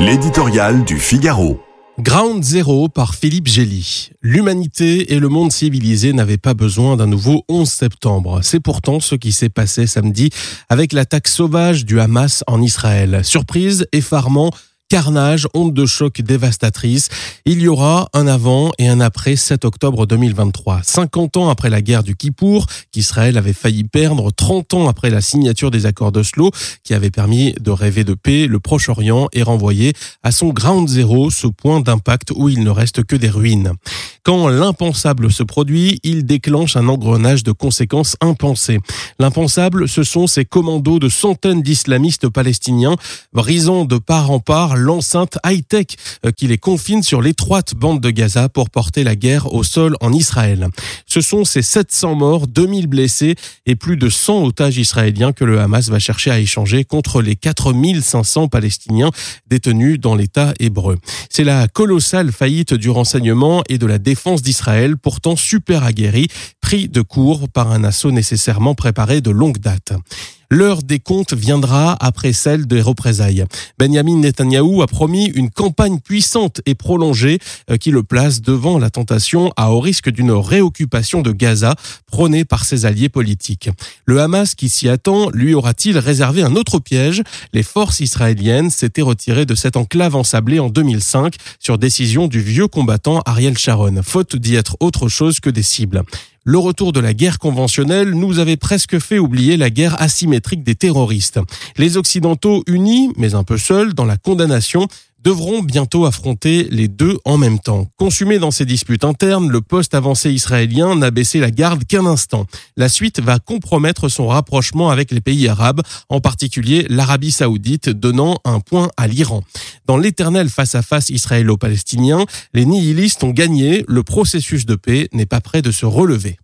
L'éditorial du Figaro. Ground Zero par Philippe Gély. L'humanité et le monde civilisé n'avaient pas besoin d'un nouveau 11 septembre. C'est pourtant ce qui s'est passé samedi avec l'attaque sauvage du Hamas en Israël. Surprise, effarement, carnage, onde de choc dévastatrice. Il y aura un avant et un après 7 octobre 2023. 50 ans après la guerre du Kippour, qu'Israël avait failli perdre, 30 ans après la signature des accords d'Oslo, qui avait permis de rêver de paix, le Proche-Orient est renvoyé à son ground zero, ce point d'impact où il ne reste que des ruines. Quand l'impensable se produit, il déclenche un engrenage de conséquences impensées. L'impensable, ce sont ces commandos de centaines d'islamistes palestiniens, brisant de part en part l'enceinte high-tech euh, qui les confine sur l'étroite bande de Gaza pour porter la guerre au sol en Israël. Ce sont ces 700 morts, 2000 blessés et plus de 100 otages israéliens que le Hamas va chercher à échanger contre les 4500 Palestiniens détenus dans l'État hébreu. C'est la colossale faillite du renseignement et de la défense d'Israël, pourtant super aguerri, pris de court par un assaut nécessairement préparé de longue date. L'heure des comptes viendra après celle des représailles. Benjamin Netanyahou a promis une campagne puissante et prolongée euh, qui le place devant la tentation à haut risque d'une réoccupation de Gaza prônée par ses alliés politiques. Le Hamas qui s'y attend, lui aura-t-il réservé un autre piège? Les forces israéliennes s'étaient retirées de cette enclave ensablée en 2005 sur décision du vieux combattant Ariel Sharon, faute d'y être autre chose que des cibles. Le retour de la guerre conventionnelle nous avait presque fait oublier la guerre asymétrique des terroristes. Les Occidentaux unis, mais un peu seuls, dans la condamnation, devront bientôt affronter les deux en même temps. Consumé dans ces disputes internes, le poste avancé israélien n'a baissé la garde qu'un instant. La suite va compromettre son rapprochement avec les pays arabes, en particulier l'Arabie saoudite, donnant un point à l'Iran. Dans l'éternel face-à-face israélo-palestinien, les nihilistes ont gagné, le processus de paix n'est pas prêt de se relever.